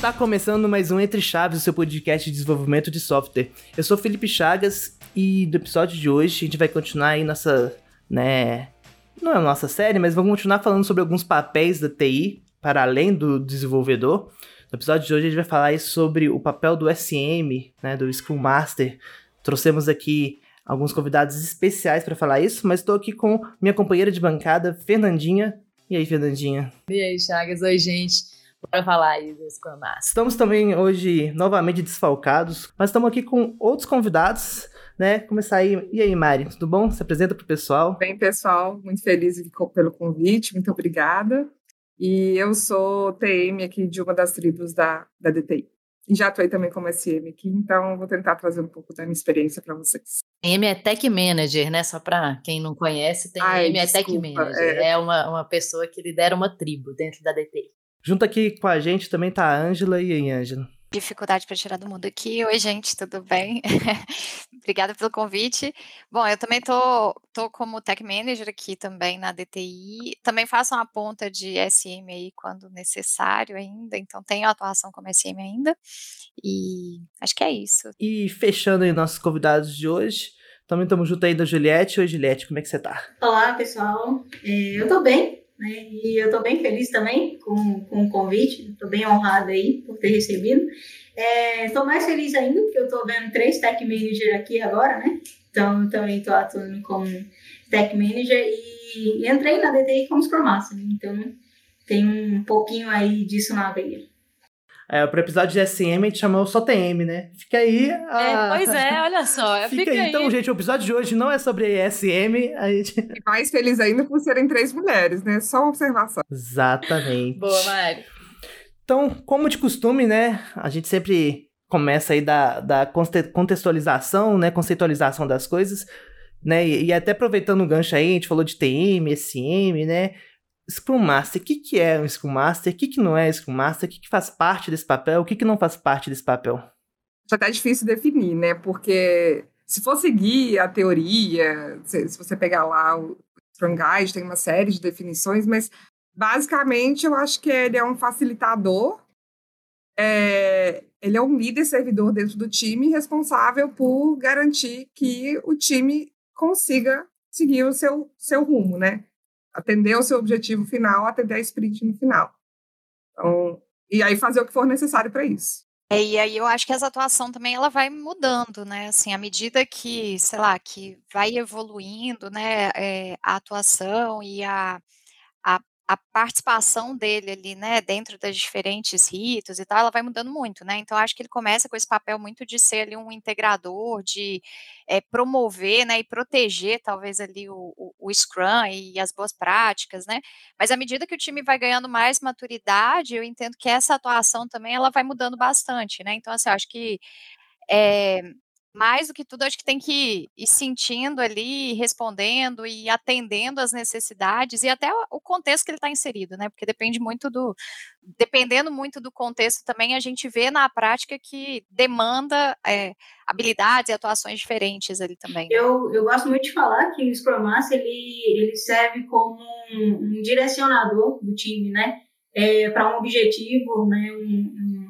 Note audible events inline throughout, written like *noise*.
Está começando mais um Entre Chaves, o seu podcast de desenvolvimento de software. Eu sou Felipe Chagas e do episódio de hoje a gente vai continuar aí nessa, né, não é a nossa série, mas vamos continuar falando sobre alguns papéis da TI para além do desenvolvedor. No episódio de hoje a gente vai falar sobre o papel do SM, né, do Scrum Master. Trouxemos aqui alguns convidados especiais para falar isso, mas estou aqui com minha companheira de bancada, Fernandinha. E aí, Fernandinha? E aí, Chagas? Oi, gente para falar Scrum Master. Estamos também hoje novamente desfalcados, mas estamos aqui com outros convidados, né? Começar aí. E aí, Mari, tudo bom? Se apresenta para o pessoal. Bem, pessoal, muito feliz pelo convite, muito obrigada. E eu sou TM aqui de uma das tribos da, da DTI. E já atuei também como SM aqui, então vou tentar trazer um pouco da minha experiência para vocês. M é Tech Manager, né? Só para quem não conhece, tem Ai, M é Tech Manager. É, é uma, uma pessoa que lidera uma tribo dentro da DTI. Junto aqui com a gente também tá a Ângela. E aí, Ângela? Dificuldade para tirar do mundo aqui. Oi, gente, tudo bem? *laughs* Obrigada pelo convite. Bom, eu também tô, tô como Tech Manager aqui também na DTI. Também faço uma ponta de SM aí quando necessário ainda, então tenho atuação como SM ainda. E acho que é isso. E fechando aí nossos convidados de hoje, também estamos junto aí da Juliette. Oi, Juliette, como é que você tá? Olá, pessoal. É, eu tô bem, né? E eu estou bem feliz também com, com o convite, estou bem honrada aí por ter recebido. Estou é, mais feliz ainda porque eu estou vendo três tech manager aqui agora, né? Então, também estou atuando como tech manager e, e entrei na DTI como Scrum Master, né? então tem um pouquinho aí disso na veia. É, pro episódio de SM a gente chamou só TM, né? Fica aí. A... É, pois é, olha só. *laughs* Fica, fica aí. Então, gente, o episódio de hoje não é sobre SM. A gente... E mais feliz ainda por serem três mulheres, né? Só uma observação. Exatamente. Boa, Mari. Então, como de costume, né? A gente sempre começa aí da, da contextualização, né? Conceitualização das coisas. Né? E, e até aproveitando o gancho aí, a gente falou de TM, SM, né? Scrum Master, o que, que é um Scrum Master? O que, que não é Scrum Master? O que, que faz parte desse papel? O que, que não faz parte desse papel? Já tá difícil definir, né? Porque se for seguir a teoria, se, se você pegar lá o Scrum Guide, tem uma série de definições, mas basicamente eu acho que ele é um facilitador, é, ele é um líder servidor dentro do time responsável por garantir que o time consiga seguir o seu, seu rumo, né? Atender o seu objetivo final, atender a sprint no final. Então, e aí fazer o que for necessário para isso. É, e aí eu acho que essa atuação também ela vai mudando, né? Assim, à medida que, sei lá, que vai evoluindo, né, é, a atuação e a, a participação dele ali, né, dentro das diferentes ritos e tal, ela vai mudando muito, né? Então acho que ele começa com esse papel muito de ser ali um integrador, de é, promover, né, e proteger talvez ali o, o, o, Scrum e as boas práticas, né? Mas à medida que o time vai ganhando mais maturidade, eu entendo que essa atuação também ela vai mudando bastante, né? Então assim, acho que é, mais do que tudo, acho que tem que ir sentindo ali, respondendo e atendendo às necessidades e até o contexto que ele está inserido, né? Porque depende muito do. Dependendo muito do contexto também, a gente vê na prática que demanda é, habilidades e atuações diferentes ali também. Né? Eu, eu gosto muito de falar que o Scrum Master ele, ele serve como um, um direcionador do time, né? É, para um objetivo, né? Um, um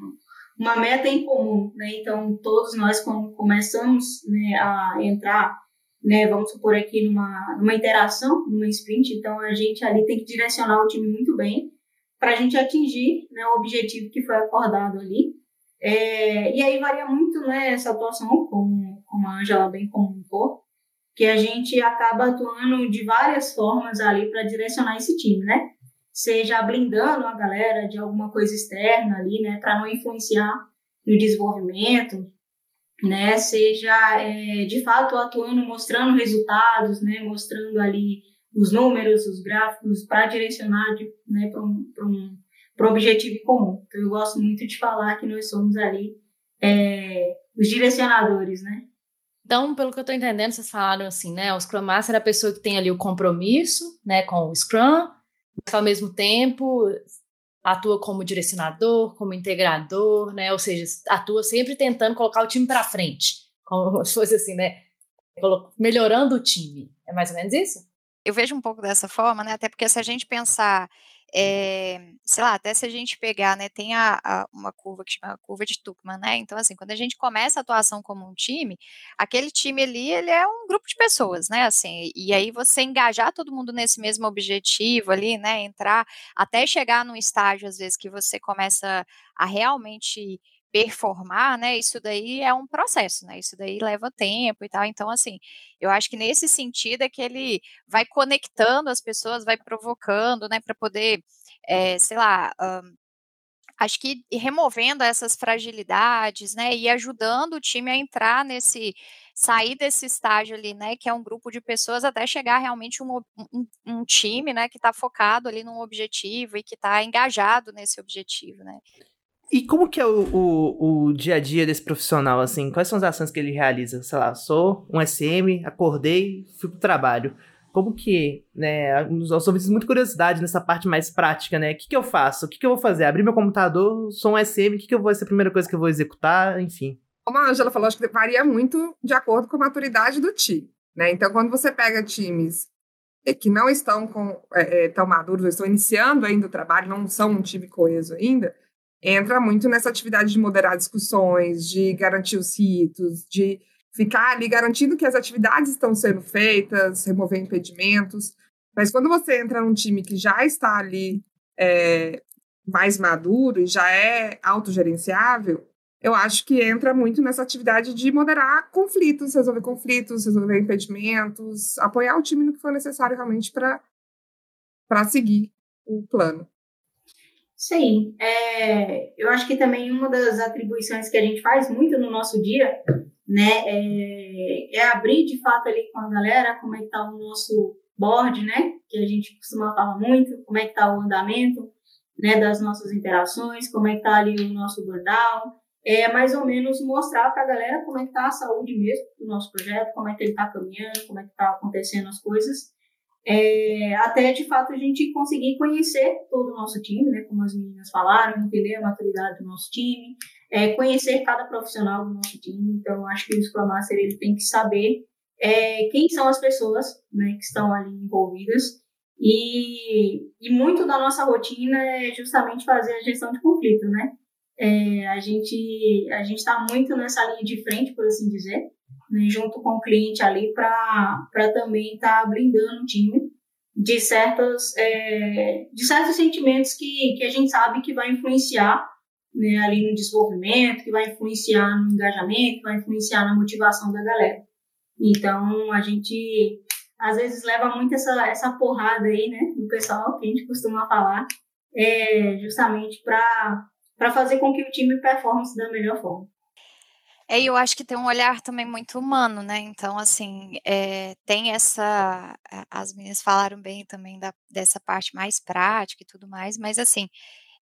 uma meta em comum, né? Então, todos nós, quando começamos né, a entrar, né, vamos supor aqui, numa, numa interação, numa sprint, então a gente ali tem que direcionar o time muito bem para a gente atingir né, o objetivo que foi acordado ali. É, e aí varia muito né, essa atuação, como, como a Angela bem comunicou, que a gente acaba atuando de várias formas ali para direcionar esse time, né? Seja blindando a galera de alguma coisa externa ali, né, para não influenciar no desenvolvimento, né, seja é, de fato atuando, mostrando resultados, né, mostrando ali os números, os gráficos, para direcionar né, para um, um, um objetivo comum. Então, eu gosto muito de falar que nós somos ali é, os direcionadores, né? Então, pelo que eu estou entendendo, vocês falaram assim, né? O Scrum Master é a pessoa que tem ali o compromisso, né, com o Scrum, mas ao mesmo tempo atua como direcionador, como integrador, né? Ou seja, atua sempre tentando colocar o time para frente, como *laughs* se fosse assim, né? Melhorando o time. É mais ou menos isso? Eu vejo um pouco dessa forma, né? Até porque se a gente pensar é, sei lá, até se a gente pegar, né, tem a, a, uma curva que chama curva de Tuchman, né, então assim, quando a gente começa a atuação como um time, aquele time ali, ele é um grupo de pessoas, né, assim, e aí você engajar todo mundo nesse mesmo objetivo ali, né, entrar, até chegar num estágio, às vezes, que você começa a realmente performar, né, isso daí é um processo, né, isso daí leva tempo e tal, então, assim, eu acho que nesse sentido é que ele vai conectando as pessoas, vai provocando, né, para poder, é, sei lá, um, acho que removendo essas fragilidades, né, e ajudando o time a entrar nesse, sair desse estágio ali, né, que é um grupo de pessoas até chegar realmente um, um, um time, né, que está focado ali num objetivo e que está engajado nesse objetivo, né. E como que é o, o, o, dia a dia desse profissional, assim? Quais são as ações que ele realiza? Sei lá, sou um SM, acordei, fui pro trabalho. Como que, né, os ouvintes muito curiosidade nessa parte mais prática, né? O que, que eu faço? O que, que eu vou fazer? Abrir meu computador, sou um SM, o que, que eu vou ser a primeira coisa que eu vou executar? Enfim. Como a Angela falou, acho que varia muito de acordo com a maturidade do time, né? Então, quando você pega times que não estão com, é, é, tão maduros, estão iniciando ainda o trabalho, não são um time coeso ainda, entra muito nessa atividade de moderar discussões, de garantir os ritos, de ficar ali garantindo que as atividades estão sendo feitas, remover impedimentos. Mas quando você entra num time que já está ali é, mais maduro e já é autogerenciável, eu acho que entra muito nessa atividade de moderar conflitos, resolver conflitos, resolver impedimentos, apoiar o time no que for necessário realmente para seguir o plano. Sim, é, eu acho que também uma das atribuições que a gente faz muito no nosso dia, né, é, é abrir de fato ali com a galera como é que tá o nosso board, né, que a gente costuma falar muito, como é que tá o andamento, né, das nossas interações, como é que tá ali o nosso burnout, é mais ou menos mostrar para a galera como é que tá a saúde mesmo do nosso projeto, como é que ele está caminhando, como é que está acontecendo as coisas, é, até de fato a gente conseguir conhecer todo o nosso time, né, como as meninas falaram, entender a maturidade do nosso time, é, conhecer cada profissional do nosso time. Então, acho que o Scrum Master ele tem que saber é, quem são as pessoas né, que estão ali envolvidas. E, e muito da nossa rotina é justamente fazer a gestão de conflito, né? É, a gente a gente está muito nessa linha de frente, por assim dizer, né, junto com o cliente ali para também estar tá blindando o time de certos, é, de certos sentimentos que, que a gente sabe que vai influenciar né, ali no desenvolvimento, que vai influenciar no engajamento, que vai influenciar na motivação da galera. Então, a gente às vezes leva muito essa, essa porrada aí, né, do pessoal que a gente costuma falar, é, justamente para fazer com que o time performe da melhor forma. É, eu acho que tem um olhar também muito humano, né? Então, assim, é, tem essa. As meninas falaram bem também da, dessa parte mais prática e tudo mais, mas, assim,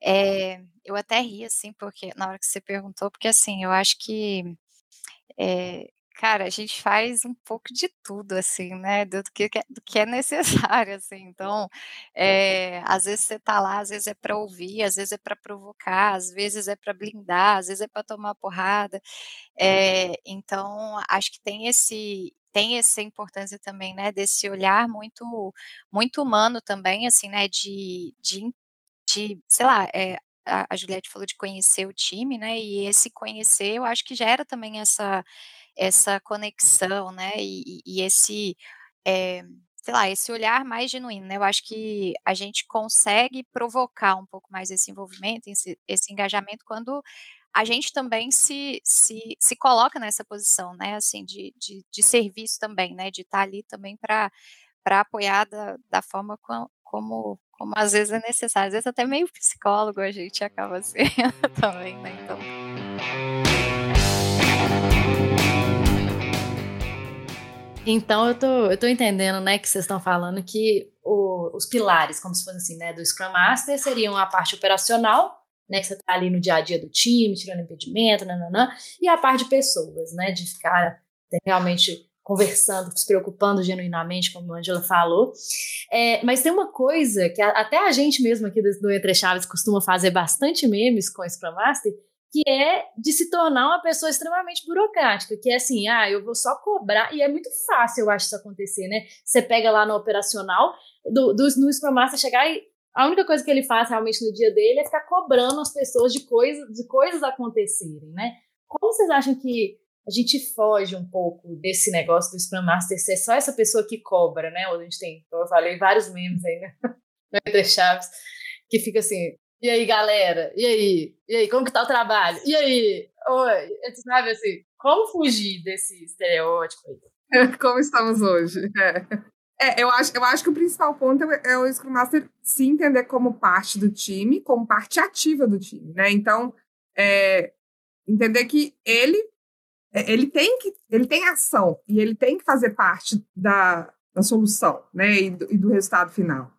é, eu até ri, assim, porque na hora que você perguntou, porque, assim, eu acho que. É, cara, a gente faz um pouco de tudo, assim, né, do que, do que é necessário, *laughs* assim, então, é, às vezes você tá lá, às vezes é para ouvir, às vezes é para provocar, às vezes é para blindar, às vezes é para tomar porrada, é, então, acho que tem esse, tem essa importância também, né, desse olhar muito, muito humano também, assim, né, de, de, de sei lá, é, a Juliette falou de conhecer o time, né, e esse conhecer, eu acho que gera também essa essa conexão, né, e, e esse, é, sei lá, esse olhar mais genuíno, né, eu acho que a gente consegue provocar um pouco mais esse envolvimento, esse, esse engajamento, quando a gente também se, se, se coloca nessa posição, né, assim, de, de, de serviço também, né, de estar ali também para apoiar da, da forma como, como, como às vezes é necessário, às vezes até meio psicólogo a gente acaba *laughs* sendo também, né, então... Então eu tô, eu tô entendendo, né, que vocês estão falando que o, os pilares, como se fosse assim, né, do Scrum Master seriam a parte operacional, né, que você tá ali no dia a dia do time, tirando impedimento, nananã, e a parte de pessoas, né, de ficar realmente conversando, se preocupando genuinamente, como a Angela falou. É, mas tem uma coisa que a, até a gente mesmo aqui do, do Entre Chaves costuma fazer bastante memes com o Scrum Master, que é de se tornar uma pessoa extremamente burocrática, que é assim, ah, eu vou só cobrar, e é muito fácil, eu acho, isso acontecer, né? Você pega lá no operacional, do, do, no Scrum Master chegar e a única coisa que ele faz realmente no dia dele é ficar cobrando as pessoas de, coisa, de coisas acontecerem, né? Como vocês acham que a gente foge um pouco desse negócio do Scrum Master ser só essa pessoa que cobra, né? A gente tem, como eu falei, vários memes aí, né? *laughs* Chaves, que fica assim, e aí, galera? E aí? E aí, como que tá o trabalho? E aí? Oi? Sabe assim, como fugir desse estereótipo aí? *laughs* Como estamos hoje. É. é. eu, acho, eu acho que o principal ponto é, é o Scrum Master se entender como parte do time, como parte ativa do time, né? Então, é, entender que ele é, ele tem que ele tem ação e ele tem que fazer parte da, da solução, né? E do, e do resultado final.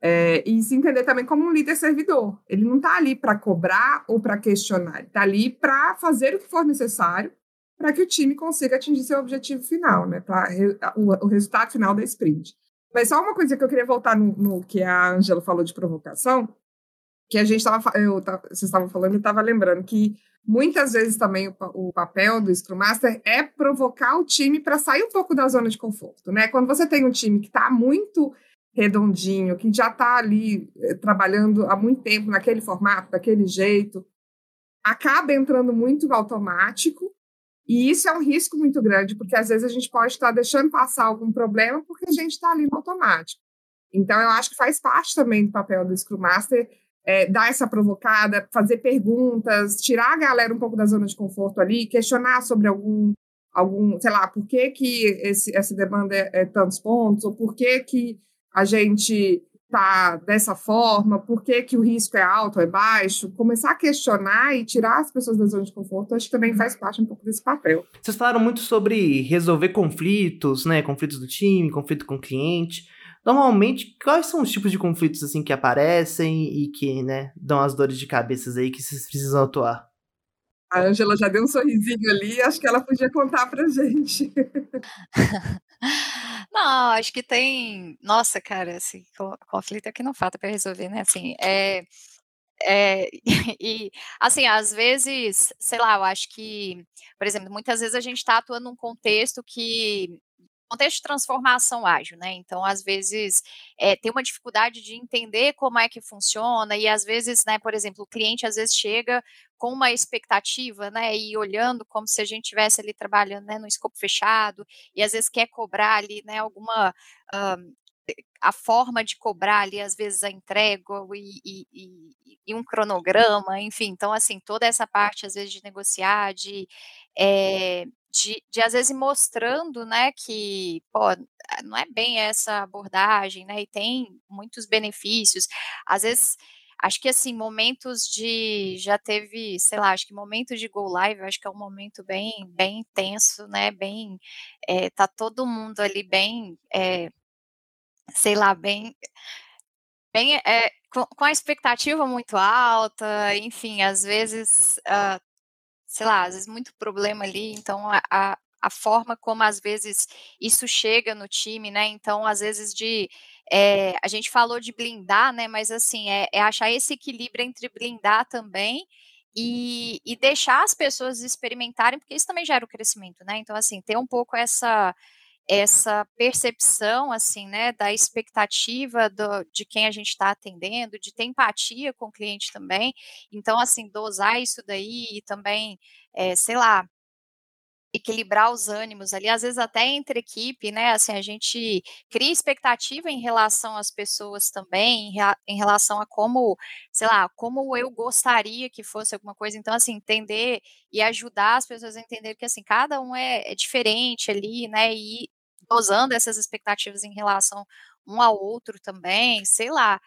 É, e se entender também como um líder servidor. Ele não está ali para cobrar ou para questionar, está ali para fazer o que for necessário para que o time consiga atingir seu objetivo final, né? Para o, o, resultado final da sprint. Mas só uma coisa que eu queria voltar no, no que a Angela falou de provocação, que a gente estava, vocês estavam falando, e estava lembrando que muitas vezes também o, o, papel do Scrum Master é provocar o time para sair um pouco da zona de conforto, né? Quando você tem um time que está muito redondinho, que já está ali eh, trabalhando há muito tempo naquele formato, daquele jeito, acaba entrando muito no automático e isso é um risco muito grande, porque às vezes a gente pode estar deixando passar algum problema porque a gente está ali no automático. Então, eu acho que faz parte também do papel do Scrum Master é, dar essa provocada, fazer perguntas, tirar a galera um pouco da zona de conforto ali, questionar sobre algum, algum sei lá, por que, que esse, essa demanda é, é tantos pontos, ou por que, que a gente está dessa forma, por que, que o risco é alto, é baixo, começar a questionar e tirar as pessoas da zona de conforto, acho que também faz parte um pouco desse papel. Vocês falaram muito sobre resolver conflitos, né, conflitos do time, conflito com o cliente. Normalmente, quais são os tipos de conflitos assim que aparecem e que, né, dão as dores de cabeça aí que vocês precisam atuar? A Angela já deu um sorrisinho ali, acho que ela podia contar pra gente. *laughs* Não, acho que tem. Nossa, cara, assim, conflito é que não falta para resolver, né? Assim, é, é, *laughs* e, assim, às vezes, sei lá, eu acho que, por exemplo, muitas vezes a gente está atuando num contexto que contexto de transformação ágil, né? Então, às vezes, é, tem uma dificuldade de entender como é que funciona, e às vezes, né, por exemplo, o cliente às vezes chega com uma expectativa, né, e olhando como se a gente estivesse ali trabalhando, né, no escopo fechado, e às vezes quer cobrar ali, né, alguma um, a forma de cobrar ali, às vezes, a entrega e, e, e, e, um cronograma, enfim, então, assim, toda essa parte, às vezes, de negociar, de, é, de, de, às vezes, mostrando, né, que, pô, não é bem essa abordagem, né, e tem muitos benefícios, às vezes, acho que, assim, momentos de, já teve, sei lá, acho que momentos de go live, acho que é um momento bem, bem intenso, né, bem, é, tá todo mundo ali bem, é, sei lá, bem, bem é, com, com, a expectativa muito alta, enfim, às vezes, uh, sei lá, às vezes muito problema ali, então a, a, a, forma como às vezes isso chega no time, né, então às vezes de, é, a gente falou de blindar, né, mas assim, é, é achar esse equilíbrio entre blindar também e, e, deixar as pessoas experimentarem, porque isso também gera o crescimento, né? Então, assim, ter um pouco essa essa percepção, assim, né, da expectativa do, de quem a gente está atendendo, de ter empatia com o cliente também. Então, assim, dosar isso daí e também, é, sei lá, equilibrar os ânimos ali, às vezes até entre equipe, né? Assim, a gente cria expectativa em relação às pessoas também, em, relação a como, sei lá, como eu gostaria que fosse alguma coisa. Então, assim, entender e ajudar as pessoas a entender que, assim, cada um é, é diferente ali, né? E dosando essas expectativas em relação um ao outro também, sei lá.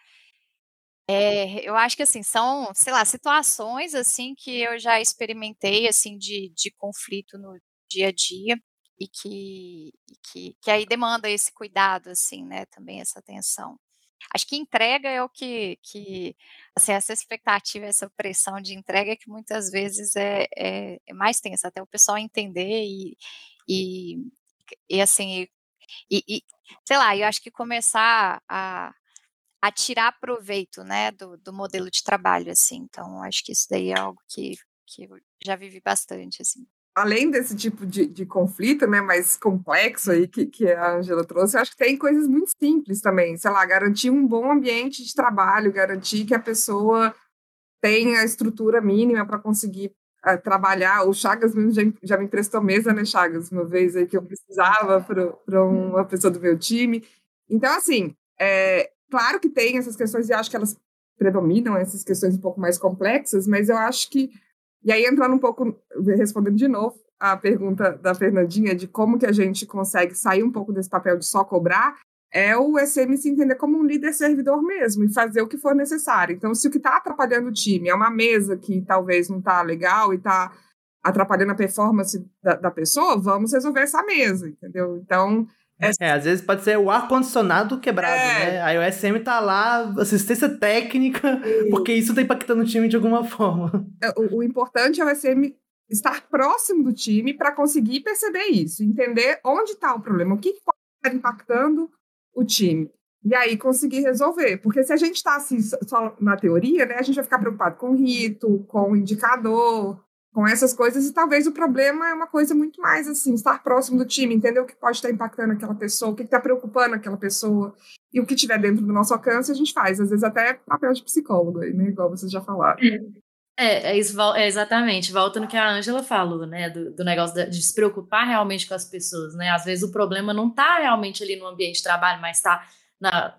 É, eu acho que assim são, sei lá, situações assim que eu já experimentei assim de, de conflito no dia a dia e que, que, que aí demanda esse cuidado assim, né? Também essa atenção. Acho que entrega é o que, que assim, essa expectativa, essa pressão de entrega é que muitas vezes é, é, é mais tensa, até o pessoal entender e, e, e assim, e, e, sei lá, eu acho que começar a, a tirar proveito, né, do, do modelo de trabalho, assim, então acho que isso daí é algo que, que eu já vivi bastante, assim. além desse tipo de, de conflito, né, mais complexo aí que, que a Angela trouxe, eu acho que tem coisas muito simples também, sei lá, garantir um bom ambiente de trabalho, garantir que a pessoa tenha a estrutura mínima para conseguir trabalhar. O Chagas mesmo já, já, me emprestou mesa, né, Chagas, uma vez aí que eu precisava para uma pessoa do meu time. Então, assim, é, claro que tem essas questões e acho que elas predominam, essas questões um pouco mais complexas, mas eu acho que e aí, entrando um pouco, respondendo de novo a pergunta da Fernandinha de como que a gente consegue sair um pouco desse papel de só cobrar, é o SM se entender como um líder servidor mesmo e fazer o que for necessário. Então, se o que está atrapalhando o time é uma mesa que talvez não está legal e está atrapalhando a performance da, da, pessoa, vamos resolver essa mesa, entendeu? Então, é, às vezes pode ser o ar-condicionado quebrado, é. né? Aí o SM tá lá, assistência técnica, porque isso tá impactando o time de alguma forma. É, o, o importante é o SM estar próximo do time para conseguir perceber isso, entender onde está o problema, o que pode estar impactando o time. E aí conseguir resolver. Porque se a gente está assim, só na teoria, né, a gente vai ficar preocupado com o rito, com o indicador, com essas coisas, e talvez o problema é uma coisa muito mais assim, estar próximo do time, entender o que pode estar impactando aquela pessoa, o que está preocupando aquela pessoa, e o que tiver dentro do nosso alcance a gente faz, às vezes até papel de psicólogo né? Igual vocês já falaram. É, é, isso, é exatamente, volta no que a Ângela falou, né? Do, do negócio de, de, se preocupar realmente com as pessoas, né? Às vezes o problema não está realmente ali no ambiente de trabalho, mas está na,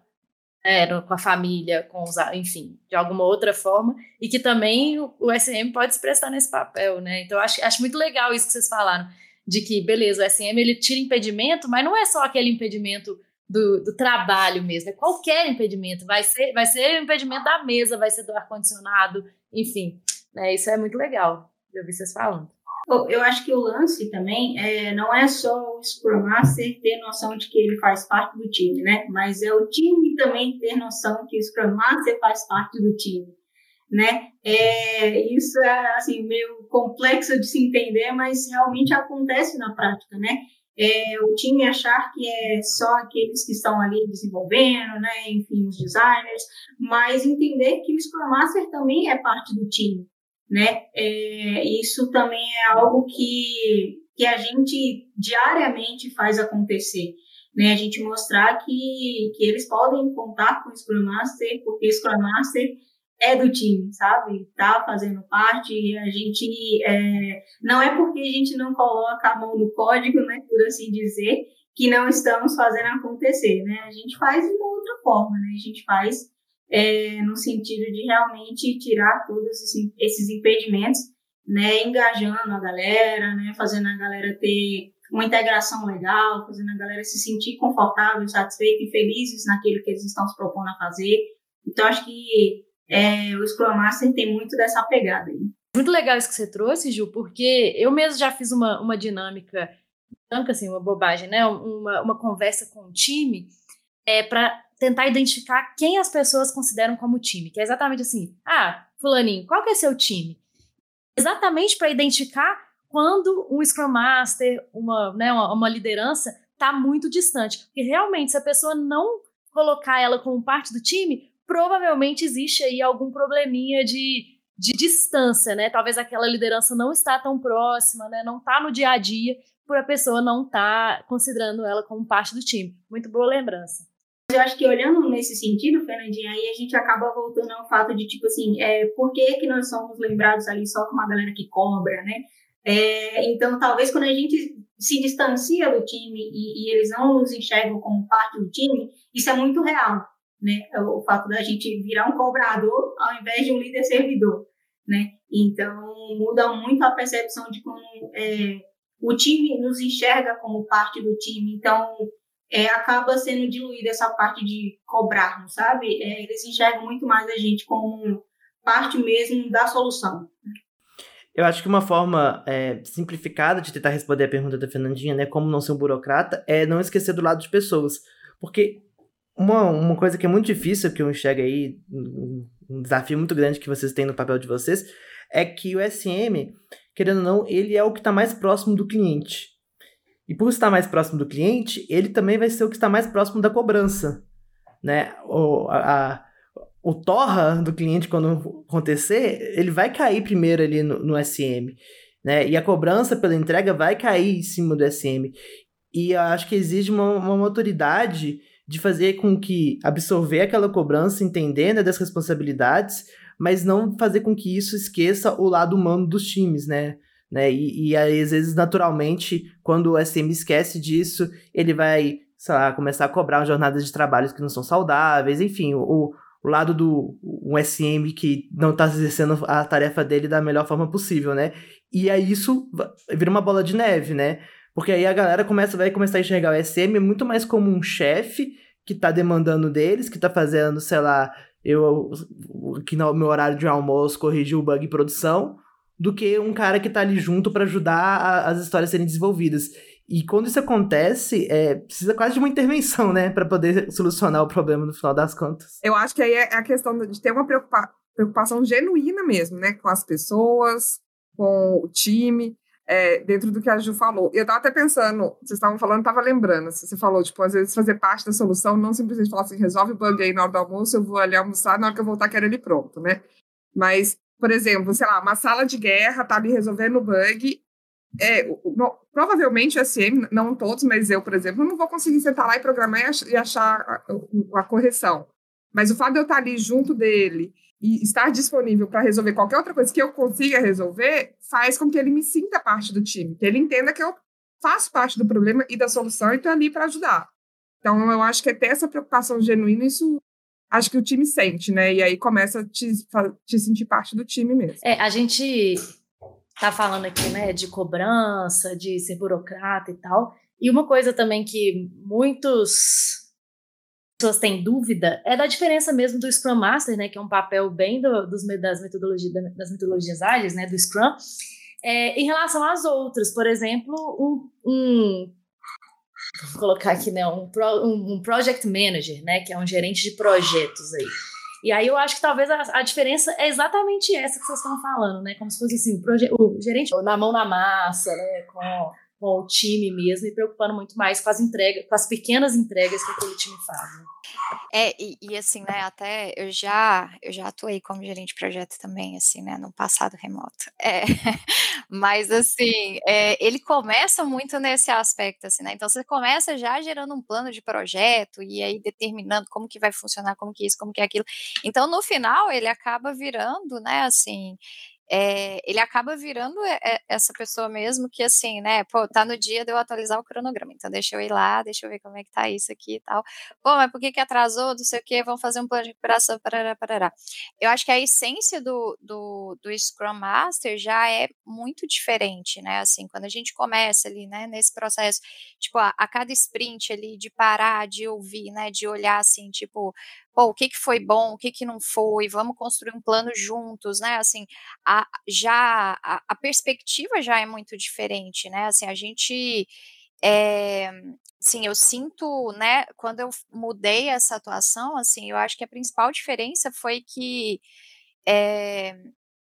é, com a família, com os, enfim, de alguma outra forma, e que também o, o SM pode se prestar nesse papel, né? Então, acho, acho muito legal isso que vocês falaram, de que, beleza, o SM ele tira impedimento, mas não é só aquele impedimento do, do trabalho mesmo, é qualquer impedimento, vai ser, vai ser o impedimento da mesa, vai ser do ar-condicionado, enfim, né? Isso é muito legal, de ouvir vocês falando. Eu acho que o lance também é, não é só o Scrum Master ter noção de que ele faz parte do time, né? Mas é o time também ter noção que o Scrum Master faz parte do time, né? É, isso é assim meio complexo de se entender, mas realmente acontece na prática, né? É, o time achar que é só aqueles que estão ali desenvolvendo, né? Enfim, os designers, mas entender que o Scrum Master também é parte do time né? É, isso também é algo que, que a gente diariamente faz acontecer, né? A gente mostrar que, que eles podem contar com o Scrum Master, porque o Scrum Master é do time, sabe? Tá fazendo parte a gente é, não é porque a gente não coloca a mão no código, né, por assim dizer, que não estamos fazendo acontecer, né? A gente faz de uma outra forma, né? A gente faz é, no sentido de realmente tirar todos esses impedimentos, né, engajando a galera, né, fazendo a galera ter uma integração legal, fazendo a galera se sentir confortável, satisfeita e felizes naquilo que eles estão se propondo a fazer. Então, acho que é, o Scrum Master tem muito dessa pegada aí. Muito legal isso que você trouxe, Ju, porque eu mesmo já fiz uma, uma dinâmica, assim, uma bobagem, né? Uma, uma conversa com o time é, para tentar identificar quem as pessoas consideram como time, que é exatamente assim, ah, fulaninho, qual que é seu time? Exatamente para identificar quando um Scrum Master, uma, né, uma, uma liderança está muito distante. Porque realmente, se a pessoa não colocar ela como parte do time, provavelmente existe aí algum probleminha de, de distância, né? Talvez aquela liderança não está tão próxima, né? Não está no dia a dia, por a pessoa não estar tá considerando ela como parte do time. Muito boa lembrança eu acho que olhando nesse sentido, Fernandinha, aí a gente acaba voltando ao fato de, tipo assim, é, por que, que nós somos lembrados ali só com uma galera que cobra, né? É, então, talvez quando a gente se distancia do time e, e, eles não nos enxergam como parte do time, isso é muito real, né? O fato da gente virar um cobrador ao invés de um líder servidor, né? Então, muda muito a percepção de como é, o time nos enxerga como parte do time. Então, é, acaba sendo diluída essa parte de cobrar, sabe? É, eles enxergam muito mais a gente como parte mesmo da solução. Eu acho que uma forma é, simplificada de tentar responder a pergunta da Fernandinha, né, como não ser um burocrata, é não esquecer do lado de pessoas. Porque uma, uma coisa que é muito difícil, que eu enxergo aí, um desafio muito grande que vocês têm no papel de vocês, é que o SM, querendo ou não, ele é o que está mais próximo do cliente. E por estar mais próximo do cliente, ele também vai ser o que está mais próximo da cobrança. Né? O, a, a, o torra do cliente, quando acontecer, ele vai cair primeiro ali no, no SM. né? E a cobrança pela entrega vai cair em cima do SM. E eu acho que exige uma, uma maturidade de fazer com que absorver aquela cobrança, entender né, das responsabilidades, mas não fazer com que isso esqueça o lado humano dos times, né? né? E, e às vezes, naturalmente, quando o SM esquece disso, ele vai, sei lá, começar a cobrar jornadas de trabalhos que não são saudáveis, enfim, o, o lado do um SM que não está exercendo a tarefa dele da melhor forma possível, né? E aí isso vira uma bola de neve, né? Porque aí a galera começa, vai começar a enxergar o SM muito mais como um chefe que tá demandando deles, que tá fazendo, sei lá, eu que no meu horário de almoço corrigir o bug em produção, do que um cara que tá ali junto para ajudar a, as histórias serem desenvolvidas. E quando isso acontece, é, precisa quase de uma intervenção, né, para poder solucionar o problema no final das contas. Eu acho que aí é a questão de ter uma preocupa preocupação genuína mesmo, né, com as pessoas, com o time é, dentro do que a Ju falou. Eu estava até pensando, vocês estavam falando, estava lembrando, assim, você falou, tipo, às vezes fazer parte da solução, não simplesmente falar assim, resolve o bug aí na hora do almoço, eu vou ali almoçar, na hora que eu voltar quero ele pronto, né? Mas, por exemplo, sei lá, uma sala de guerra tá ali resolvendo o bug, é, no, provavelmente o SM, não todos, mas eu, por exemplo, não vou conseguir sentar lá e programar e achar a, a, a correção. Mas o fato de eu estar ali junto dele e estar disponível para resolver qualquer outra coisa que eu consiga resolver, faz com que ele me sinta parte do time, que ele entenda que eu faço parte do problema e da solução e estou ali para ajudar. Então, eu acho que é ter essa preocupação genuína, isso acho que o time sente, né? E aí começa a te, te sentir parte do time mesmo. É, a gente tá falando aqui, né, de cobrança, de ser burocrata e tal. E uma coisa também que muitos pessoas têm dúvida é da diferença mesmo do Scrum Master, né, que é um papel bem do, dos, das, metodologias, das metodologias ágeis, né, do Scrum, é, em relação às outras. Por exemplo, um, um vou colocar aqui, né, um, um, um, project manager, né, que é um gerente de projetos aí. E aí eu acho que talvez a, a diferença é exatamente essa que vocês estão falando, né, como se fosse assim, o, o gerente na mão na massa, né, com com o time mesmo e preocupando muito mais com as entregas, com as pequenas entregas que aquele time faz. Né? É, e, e, assim, né, até eu já, eu já atuei como gerente de projeto também, assim, né, no passado remoto. É, *laughs* mas, assim, é, ele começa muito nesse aspecto, assim, né, então você começa já gerando um plano de projeto e aí determinando como que vai funcionar, como que isso, como que é aquilo. Então, no final, ele acaba virando, né, assim, é, ele acaba virando essa pessoa mesmo que, assim, né, pô, tá no dia de eu atualizar o cronograma, então deixa eu ir lá, deixa eu ver como é que tá isso aqui e tal. Pô, mas por que que atrasou, não sei o que, vamos fazer um plano de recuperação, parará, parará. Eu acho que a essência do, do, do Scrum Master já é muito diferente, né, assim, quando a gente começa ali, né, nesse processo, tipo, a, a cada sprint ali, de parar, de ouvir, né, de olhar, assim, tipo, pô, o que, que foi bom, o que, que não foi, vamos construir um plano juntos, né? Assim, a, já a, a perspectiva já é muito diferente, né? Assim, a gente é, sim, eu sinto, né, quando eu mudei essa atuação, assim, eu acho que a principal diferença foi que é,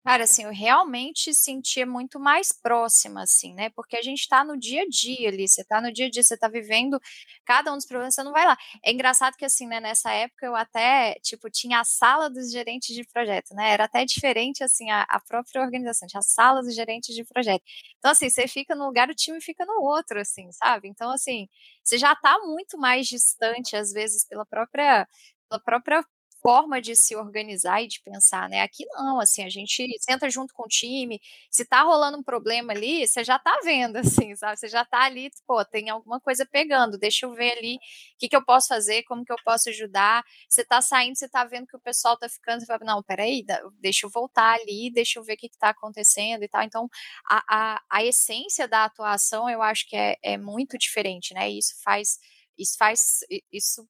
Cara, assim, eu realmente sentia muito mais próxima, assim, né? Porque a gente está no dia a dia ali, você está no dia a dia, você está vivendo cada um dos problemas, você não vai lá. É engraçado que, assim, né, nessa época eu até, tipo, tinha a sala dos gerentes de projeto, né? Era até diferente, assim, a, a própria organização, tinha a sala dos gerentes de projeto. Então, assim, você fica num lugar, o time fica no outro, assim, sabe? Então, assim, você já está muito mais distante, às vezes, pela própria pela própria forma de se organizar e de pensar, né? Aqui não, assim, a gente senta junto com o time, se tá rolando um problema ali, você já tá vendo, *laughs* assim, sabe? Você já tá ali, pô, tem alguma coisa pegando, deixa eu ver ali o que, que eu posso fazer, como que eu posso ajudar. Você tá saindo, você tá vendo que o pessoal tá ficando, você fala, não, peraí, deixa eu voltar ali, deixa eu ver o que, que tá acontecendo e tal. Então, a, a, a essência da atuação, eu acho que é, é muito diferente, né? E isso faz isso faz isso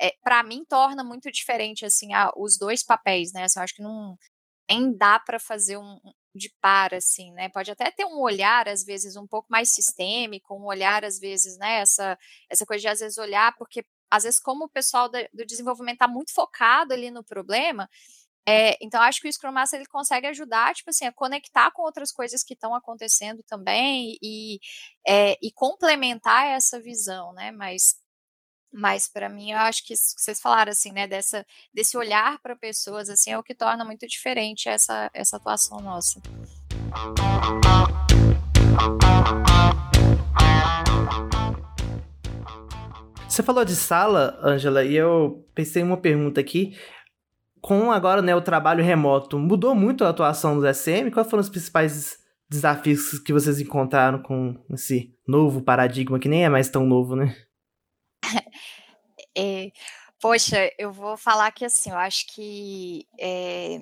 é, para mim torna muito diferente assim a, os dois papéis, né? Assim, eu acho que não nem dá para fazer um de par assim, né? Pode até ter um olhar às vezes um pouco mais sistêmico, um olhar às vezes, né? Essa essa coisa de às vezes olhar porque às vezes como o pessoal do, do desenvolvimento está muito focado ali no problema, é, então, acho que o Scrum Master ele consegue ajudar, tipo assim, a conectar com outras coisas que estão acontecendo também e, é, e complementar essa visão, né? Mas mas para mim, eu acho que vocês falaram assim, né, dessa desse olhar para pessoas assim é o que torna muito diferente essa essa atuação nossa. Você falou de sala, Ângela, e eu pensei em uma pergunta aqui. Com agora né, o trabalho remoto, mudou muito a atuação do SM? Quais foram os principais desafios que vocês encontraram com esse novo paradigma, que nem é mais tão novo, né? É, poxa, eu vou falar que assim, eu acho que é,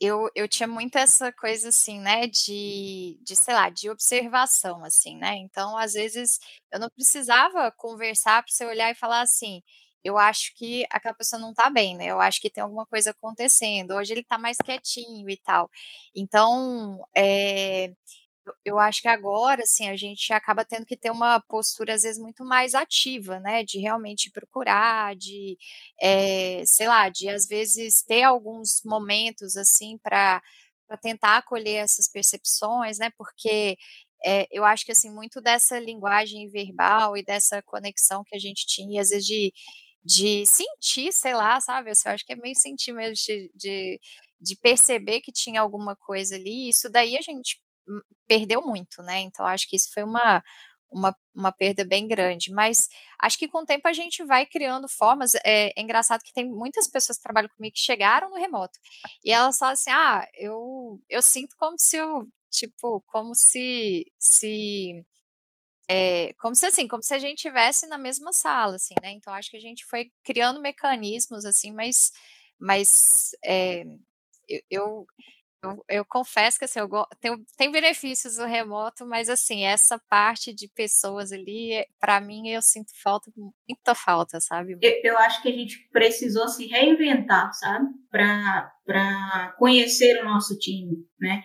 eu, eu tinha muito essa coisa assim, né, de, de, sei lá, de observação, assim, né? Então, às vezes, eu não precisava conversar para você olhar e falar assim, eu acho que aquela pessoa não tá bem, né? Eu acho que tem alguma coisa acontecendo. Hoje ele tá mais quietinho e tal. Então, é, eu acho que agora, assim, a gente acaba tendo que ter uma postura, às vezes, muito mais ativa, né? De realmente procurar, de, é, sei lá, de, às vezes, ter alguns momentos, assim, para tentar acolher essas percepções, né? Porque é, eu acho que, assim, muito dessa linguagem verbal e dessa conexão que a gente tinha, às vezes, de de sentir, sei lá, sabe? Assim, eu acho que é meio sentir mesmo de, de, de perceber que tinha alguma coisa ali. Isso daí a gente perdeu muito, né? Então acho que isso foi uma, uma, uma perda bem grande. Mas acho que com o tempo a gente vai criando formas. É, é, engraçado que tem muitas pessoas que trabalham comigo que chegaram no remoto. E elas falam assim: ah, eu, eu sinto como se eu, tipo, como se, se é, como se assim, como se a gente estivesse na mesma sala, assim, né? Então acho que a gente foi criando mecanismos assim, mas, mas é, eu, eu, eu, confesso que assim, eu tenho, tem benefícios do remoto, mas assim, essa parte de pessoas ali, para mim, eu sinto falta, muita falta, sabe? Eu, eu acho que a gente precisou se reinventar, sabe? Para conhecer o nosso time, né?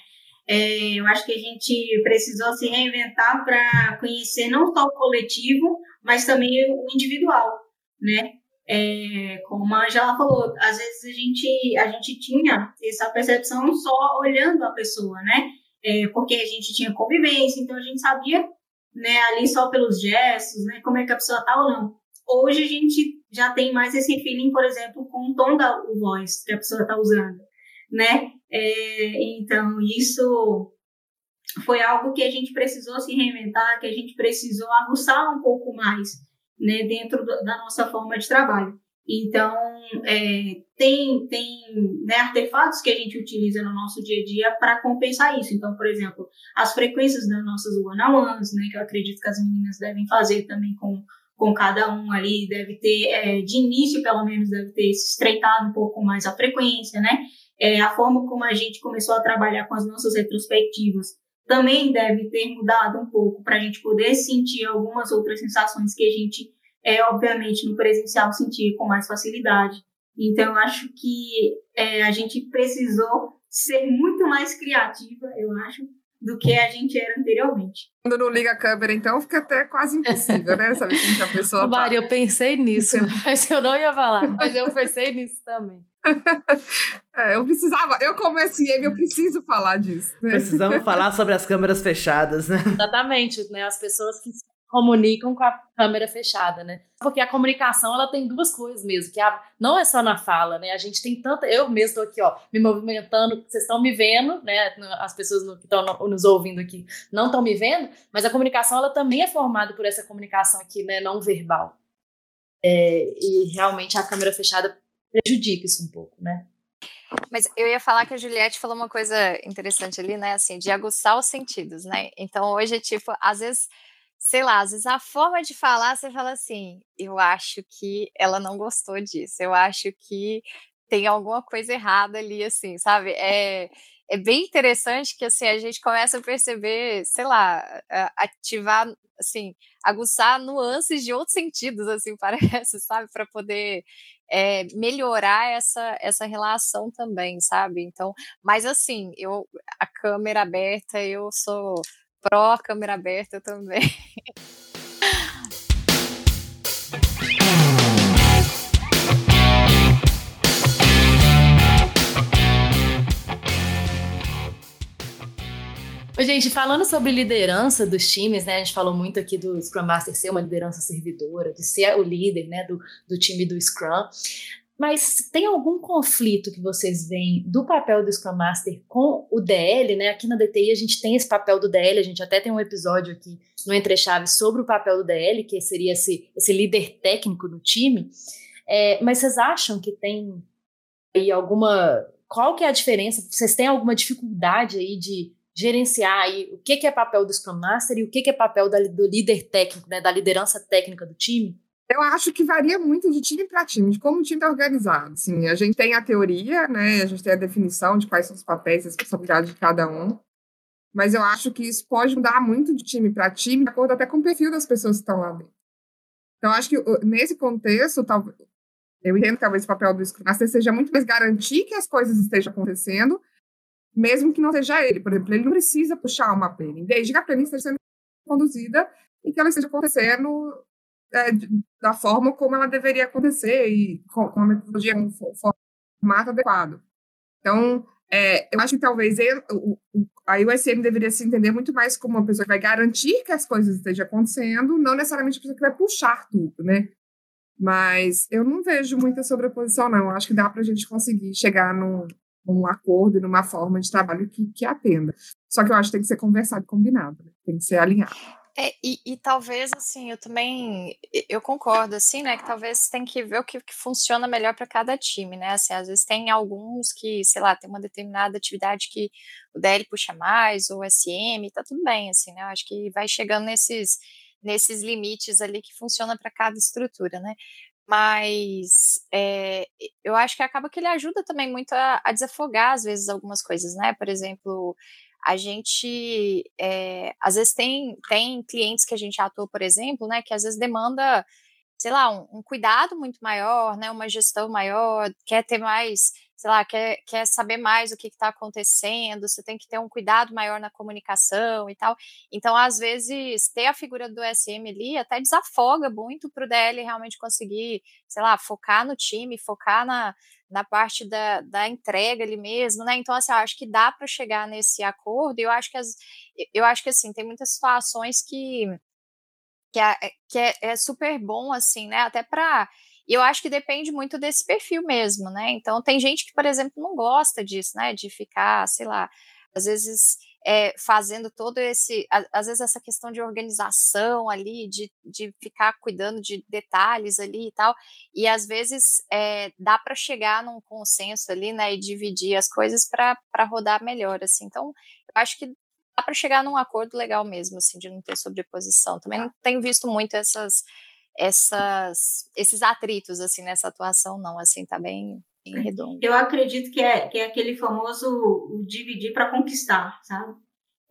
É, eu acho que a gente precisou se reinventar para conhecer não só o coletivo, mas também o individual, né? É, como a Angela falou, às vezes a gente, a gente tinha essa percepção só olhando a pessoa, né? É, porque a gente tinha convivência, então a gente sabia, né, ali só pelos gestos, né, como é que a pessoa tá ou não. Hoje a gente já tem mais esse feeling, por exemplo, com o tom da voz que a pessoa está usando, né? É, então, isso foi algo que a gente precisou se reinventar, que a gente precisou aguçar um pouco mais né, dentro da nossa forma de trabalho. Então, é, tem, tem né, artefatos que a gente utiliza no nosso dia a dia para compensar isso. Então, por exemplo, as frequências das nossas one-on-ones, né, que eu acredito que as meninas devem fazer também com, com cada um ali, deve ter, é, de início, pelo menos, deve ter se estreitado um pouco mais a frequência, né? é, a forma como a gente começou a trabalhar com as nossas retrospectivas também deve ter mudado um pouco para a gente poder sentir algumas outras sensações que a gente, é, obviamente, no presencial sentia com mais facilidade. Então, eu acho que é, a gente precisou ser muito mais criativa, eu acho, do que a gente era anteriormente. Quando não liga a câmera, então, fica até quase impossível, né? Saber quem que a pessoa *laughs* tá. Mari, eu pensei nisso, *laughs* mas eu não ia falar. Mas eu pensei nisso também. *laughs* é, eu precisava, eu como SM, eu preciso falar disso. Né? Precisamos falar sobre as câmeras fechadas, né? Exatamente, né? As pessoas que comunicam com a câmera fechada, né? Porque a comunicação ela tem duas coisas mesmo, que a, não é só na fala, né? A gente tem tanta, eu mesmo estou aqui, ó, me movimentando, vocês estão me vendo, né? As pessoas que estão nos ouvindo aqui não estão me vendo, mas a comunicação ela também é formada por essa comunicação aqui, né? Não verbal. É, e realmente a câmera fechada prejudica isso um pouco, né? Mas eu ia falar que a Juliette falou uma coisa interessante ali, né? Assim, de aguçar os sentidos, né? Então hoje, tipo, às vezes, sei lá, às vezes a forma de falar, você fala assim, eu acho que ela não gostou disso, eu acho que tem alguma coisa errada ali, assim, sabe? É, é bem interessante que assim a gente começa a perceber, sei lá, ativar, assim, aguçar nuances de outros sentidos, assim, *laughs* parece, sabe, para poder é, melhorar essa, essa relação também, sabe? Então, mas assim, eu a câmera aberta, eu sou pró câmera aberta também. Gente, falando sobre liderança dos times, né? A gente falou muito aqui do Scrum Master ser uma liderança servidora, de ser o líder, né, do, do time do Scrum. Mas tem algum conflito que vocês veem do papel do Scrum Master com o DL, né? Aqui na DTI a gente tem esse papel do DL, a gente até tem um episódio aqui no Entre Chaves sobre o papel do DL, que seria esse, esse líder técnico do time. É, mas vocês acham que tem aí alguma. Qual que é a diferença? Vocês têm alguma dificuldade aí de gerenciar aí o que, que é papel do Scrum Master e o que, que é papel da, do líder técnico, né? Da liderança técnica do time? Eu acho que varia muito de time para time, de como o time está organizado. Assim, a gente tem a teoria, né? A gente tem a definição de quais são os papéis e responsabilidades de cada um. Mas eu acho que isso pode mudar muito de time para time, de acordo até com o perfil das pessoas que estão lá dentro. Então, acho que nesse contexto, talvez, eu entendo que talvez o papel do Scrum Master seja muito mais garantir que as coisas estejam acontecendo, mesmo que não seja ele. Por exemplo, ele não precisa puxar uma planning, desde que a planning esteja sendo conduzida e que ela esteja acontecendo é, da forma como ela deveria acontecer e com, com a metodologia, o formato adequado. Então, é, eu acho que talvez o, a USM deveria se entender muito mais como uma pessoa que vai garantir que as coisas estejam acontecendo, não necessariamente a pessoa que vai puxar tudo, né? Mas eu não vejo muita sobreposição, não. Eu acho que dá para a gente conseguir chegar num, num acordo e numa forma de trabalho que, que atenda. Só que eu acho que tem que ser conversado e combinado, né? tem que ser alinhado. É, e, e, talvez, assim, eu também, eu concordo, assim, né, que talvez tem que ver o que, que funciona melhor para cada time, né, assim, às vezes tem alguns que, sei lá, tem uma determinada atividade que o DL puxa mais, ou o SM, tá tudo bem, assim, né, eu acho que vai chegando nesses, nesses limites ali que funciona para cada estrutura, né, mas é, eu acho que acaba que ele ajuda também muito a, a desafogar, às vezes, algumas coisas, né, por exemplo a gente é, às vezes tem, tem clientes que a gente atua, por exemplo, né, que às vezes demanda, sei lá, um, um cuidado muito maior, né, uma gestão maior, quer ter mais, sei lá, quer, quer saber mais o que está acontecendo, você tem que ter um cuidado maior na comunicação e tal. Então, às vezes, ter a figura do SM ali até desafoga muito para o DL realmente conseguir, sei lá, focar no time, focar na, na parte da, da entrega ali mesmo, né? Então, assim, eu acho que dá para chegar nesse acordo. Eu acho que as, eu acho que assim tem muitas situações que que, é, que é, é super bom assim, né? Até para eu acho que depende muito desse perfil mesmo, né? Então, tem gente que, por exemplo, não gosta disso, né? De ficar, sei lá, às vezes é, fazendo todo esse, às vezes essa questão de organização ali, de, de ficar cuidando de detalhes ali e tal, e às vezes é, dá para chegar num consenso ali, né, e dividir as coisas para rodar melhor, assim. Então, eu acho que dá para chegar num acordo legal mesmo, assim, de não ter sobreposição. Também não tenho visto muito essas essas esses atritos assim nessa atuação não, assim, tá bem redondo. Eu acredito que é, que é aquele famoso dividir para conquistar, sabe?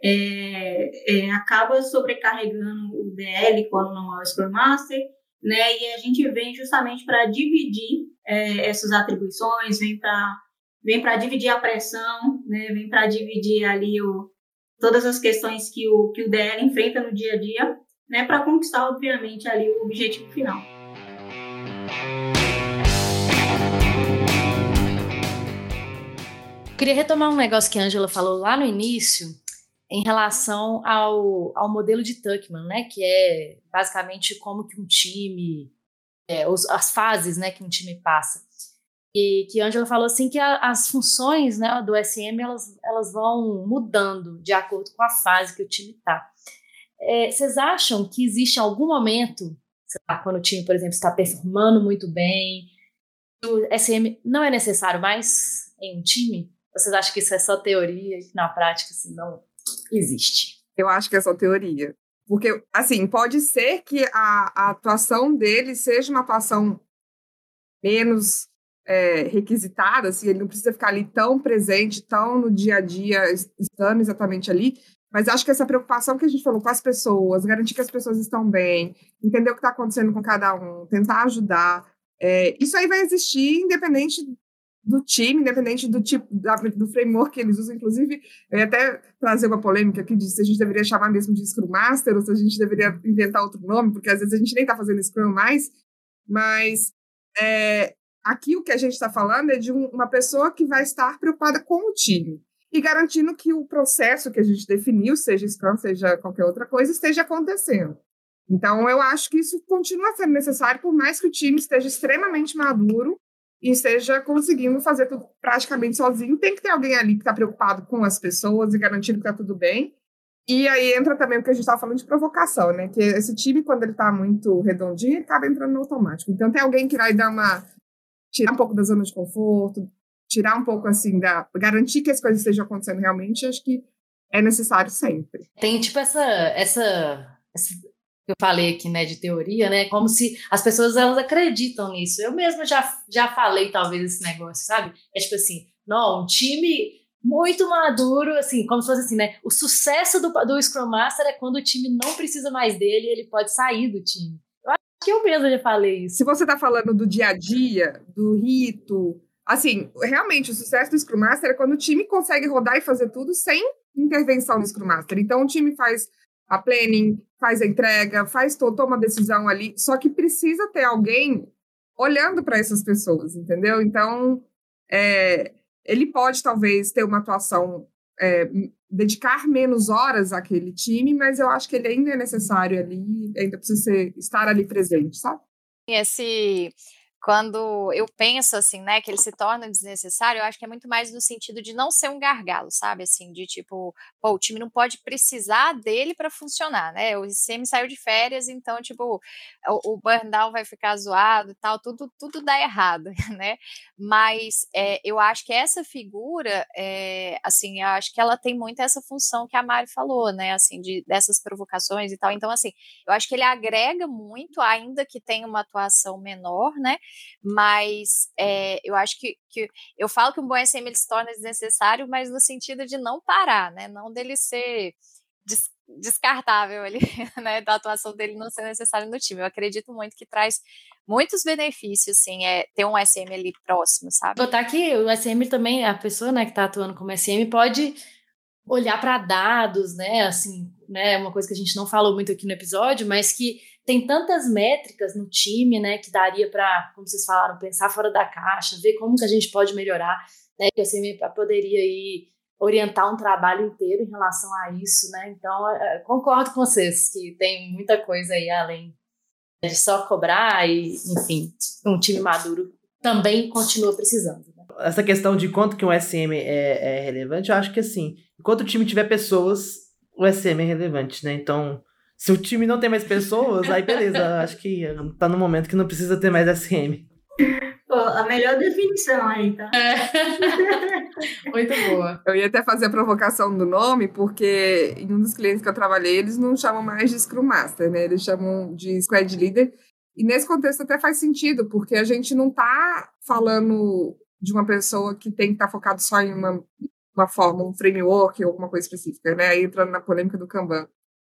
É, é, acaba sobrecarregando o DL quando não é o Scrum Master, né? E a gente vem justamente para dividir é, essas atribuições, vem para vem para dividir a pressão, né? Vem para dividir ali o, todas as questões que o que o DL enfrenta no dia a dia, né? Para conquistar, obviamente, ali o objetivo final. Queria retomar um negócio que a Angela falou lá no início, em relação ao, ao modelo de Tuckman, né, que é basicamente como que um time, é, os, as fases, né, que um time passa. E que a Angela falou assim que a, as funções, né, do SM, elas, elas vão mudando de acordo com a fase que o time está. É, vocês acham que existe algum momento, lá, quando o time, por exemplo, está performando muito bem, o SM não é necessário mais em um time? Vocês acham que isso é só teoria e que na prática isso não existe? Eu acho que é só teoria. Porque, assim, pode ser que a, a atuação dele seja uma atuação menos é, requisitada, assim, ele não precisa ficar ali tão presente, tão no dia a dia, estando exatamente ali, mas acho que essa preocupação que a gente falou com as pessoas, garantir que as pessoas estão bem, entender o que está acontecendo com cada um, tentar ajudar, é, isso aí vai existir independente do time, independente do tipo, do framework que eles usam. Inclusive, eu ia até trazer uma polêmica aqui de se a gente deveria chamar mesmo de Scrum Master ou se a gente deveria inventar outro nome, porque às vezes a gente nem está fazendo Scrum mais. Mas é, aqui o que a gente está falando é de um, uma pessoa que vai estar preocupada com o time e garantindo que o processo que a gente definiu, seja Scrum, seja qualquer outra coisa, esteja acontecendo. Então, eu acho que isso continua sendo necessário, por mais que o time esteja extremamente maduro e esteja conseguindo fazer tudo praticamente sozinho. Tem que ter alguém ali que está preocupado com as pessoas e garantindo que está tudo bem. E aí entra também o que a gente estava falando de provocação, né? Que esse time, quando ele está muito redondinho, acaba entrando no automático. Então tem alguém que vai dar uma. tirar um pouco da zona de conforto, tirar um pouco assim da. garantir que as coisas estejam acontecendo realmente, acho que é necessário sempre. Tem tipo essa. essa, essa que eu falei aqui, né, de teoria, né, como se as pessoas elas acreditam nisso. Eu mesma já, já falei talvez esse negócio, sabe? É tipo assim, não, um time muito maduro, assim, como se fosse assim, né? O sucesso do, do Scrum Master é quando o time não precisa mais dele ele pode sair do time. Eu acho que eu mesma já falei isso. Se você está falando do dia a dia, do rito, assim, realmente o sucesso do Scrum Master é quando o time consegue rodar e fazer tudo sem intervenção do Scrum Master. Então o time faz a planning, faz a entrega, faz toma a decisão ali, só que precisa ter alguém olhando para essas pessoas, entendeu? Então, é, ele pode talvez ter uma atuação, é, dedicar menos horas àquele time, mas eu acho que ele ainda é necessário ali, ainda precisa ser, estar ali presente, sabe? Esse quando eu penso assim, né, que ele se torna desnecessário, eu acho que é muito mais no sentido de não ser um gargalo, sabe? Assim, de tipo, pô, o time não pode precisar dele para funcionar, né? O ICM saiu de férias, então, tipo, o, o burndown vai ficar zoado e tal, tudo, tudo dá errado, *laughs* né? Mas é, eu acho que essa figura, é, assim, eu acho que ela tem muito essa função que a Mari falou, né? Assim, de, dessas provocações e tal. Então, assim, eu acho que ele agrega muito, ainda que tenha uma atuação menor, né? Mas é, eu acho que, que, eu falo que um bom SM ele se torna desnecessário, mas no sentido de não parar, né? Não dele ser des, descartável ali, *laughs* né? Da atuação dele não ser necessário no time. Eu acredito muito que traz muitos benefícios, sim, é ter um SM ali próximo, sabe? Botar que o SM também, a pessoa, né, que tá atuando como SM pode olhar para dados, né, assim, né, uma coisa que a gente não falou muito aqui no episódio, mas que tem tantas métricas no time, né, que daria para, como vocês falaram, pensar fora da caixa, ver como que a gente pode melhorar, né, que a CME poderia aí orientar um trabalho inteiro em relação a isso, né? Então, é, é, concordo com vocês que tem muita coisa aí além de só cobrar e, enfim, um time maduro também continua precisando. Né? Essa questão de quanto que um SM é, é relevante, eu acho que assim, enquanto o time tiver pessoas, o SM é relevante, né? Então, se o time não tem mais pessoas, aí beleza. acho que tá no momento que não precisa ter mais SM. Pô, a melhor definição aí, tá? É. *laughs* Muito boa. Eu ia até fazer a provocação do nome, porque em um dos clientes que eu trabalhei, eles não chamam mais de Scrum Master, né? Eles chamam de Squad Leader. E nesse contexto até faz sentido, porque a gente não tá falando de uma pessoa que tem que estar tá focado só em uma, uma forma, um framework ou alguma coisa específica, né? Aí entrando na polêmica do Kanban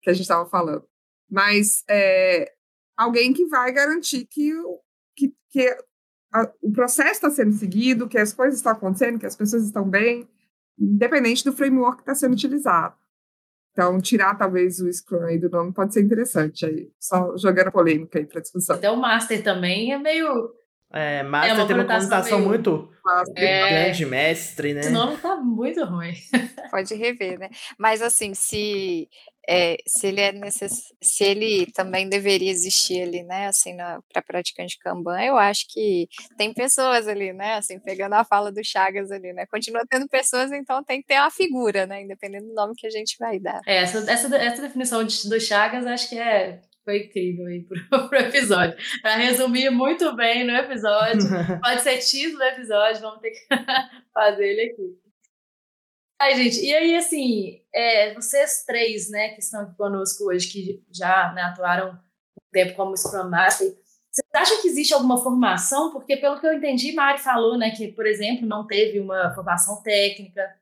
que a gente estava falando. Mas é, alguém que vai garantir que, que, que a, o processo está sendo seguido, que as coisas estão acontecendo, que as pessoas estão bem, independente do framework que está sendo utilizado. Então, tirar talvez o Scrum aí do nome pode ser interessante, aí, só jogando polêmica aí para discussão. Até o Master também é meio é, Master é tem uma conotação meio... muito é... grande, mestre, né? Esse nome tá muito ruim. *laughs* Pode rever, né? Mas assim, se é, se ele é necess... se ele também deveria existir ali, né, assim, para praticante Kanban, eu acho que tem pessoas ali, né, assim, pegando a fala do Chagas ali, né, continua tendo pessoas, então tem que ter uma figura, né, independente do nome que a gente vai dar. É, essa, essa, essa definição de, do Chagas, acho que é foi incrível aí *laughs* pro, pro episódio. Para resumir muito bem no episódio, *laughs* pode ser título do episódio, vamos ter que *laughs* fazer ele aqui. Ai, gente, e aí, assim, é, vocês três, né, que estão aqui conosco hoje, que já né, atuaram um tempo como Scrum Master, vocês acham que existe alguma formação? Porque, pelo que eu entendi, Mari falou, né, que, por exemplo, não teve uma formação técnica.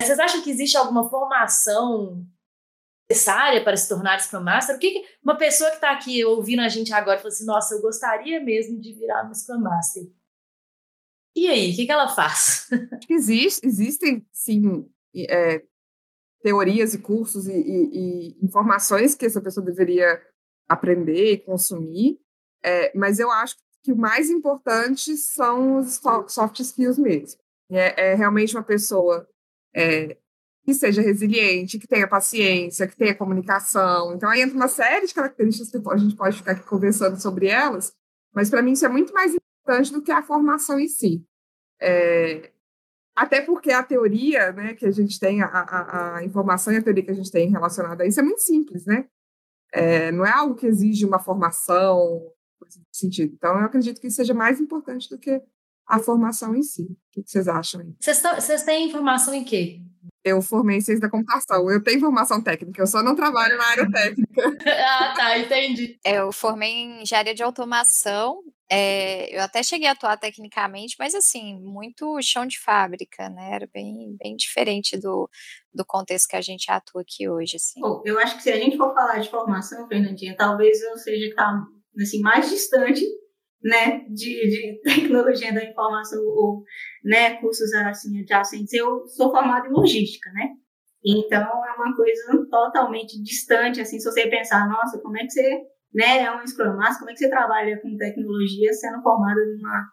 Vocês acham que existe alguma formação necessária para se tornar Scrum Master? O que, que uma pessoa que está aqui ouvindo a gente agora falou assim, nossa, eu gostaria mesmo de virar uma Scrum Master. E aí, o que, que ela faz? *laughs* Existe, existem, sim, é, teorias e cursos e, e, e, informações que essa pessoa deveria aprender e consumir, é, mas eu acho que o mais importante são os soft skills mesmo. É, é realmente uma pessoa é, que seja resiliente, que tenha paciência, que tenha comunicação. Então, aí entra uma série de características que a gente pode ficar aqui conversando sobre elas, mas para mim isso é muito mais importante do que a formação em si. É, até porque a teoria né, que a gente tem, a, a, a, informação e a teoria que a gente tem relacionada a isso é muito simples, né? É, não é algo que exige uma formação, coisa nesse sentido. Então, eu acredito que seja mais importante do que a formação em si. O que vocês acham? Vocês têm informação em quê? Eu formei em ciência da computação. Eu tenho formação técnica, eu só não trabalho na área técnica. *laughs* ah, tá, entendi. Eu formei em engenharia de automação. É, eu até cheguei a atuar tecnicamente, mas assim, muito chão de fábrica, né? Era bem, bem diferente do, do contexto que a gente atua aqui hoje. Assim. Bom, eu acho que se a gente for falar de formação, Fernandinha, talvez eu seja tá, assim, mais distante né, de, de *laughs* tecnologia da informação ou né, cursos assim adjacentes. Eu sou formada em logística, né? Então é uma coisa totalmente distante, assim, se você pensar, nossa, como é que você, né, é um Scrum Master, como é que você trabalha com tecnologia sendo formada numa,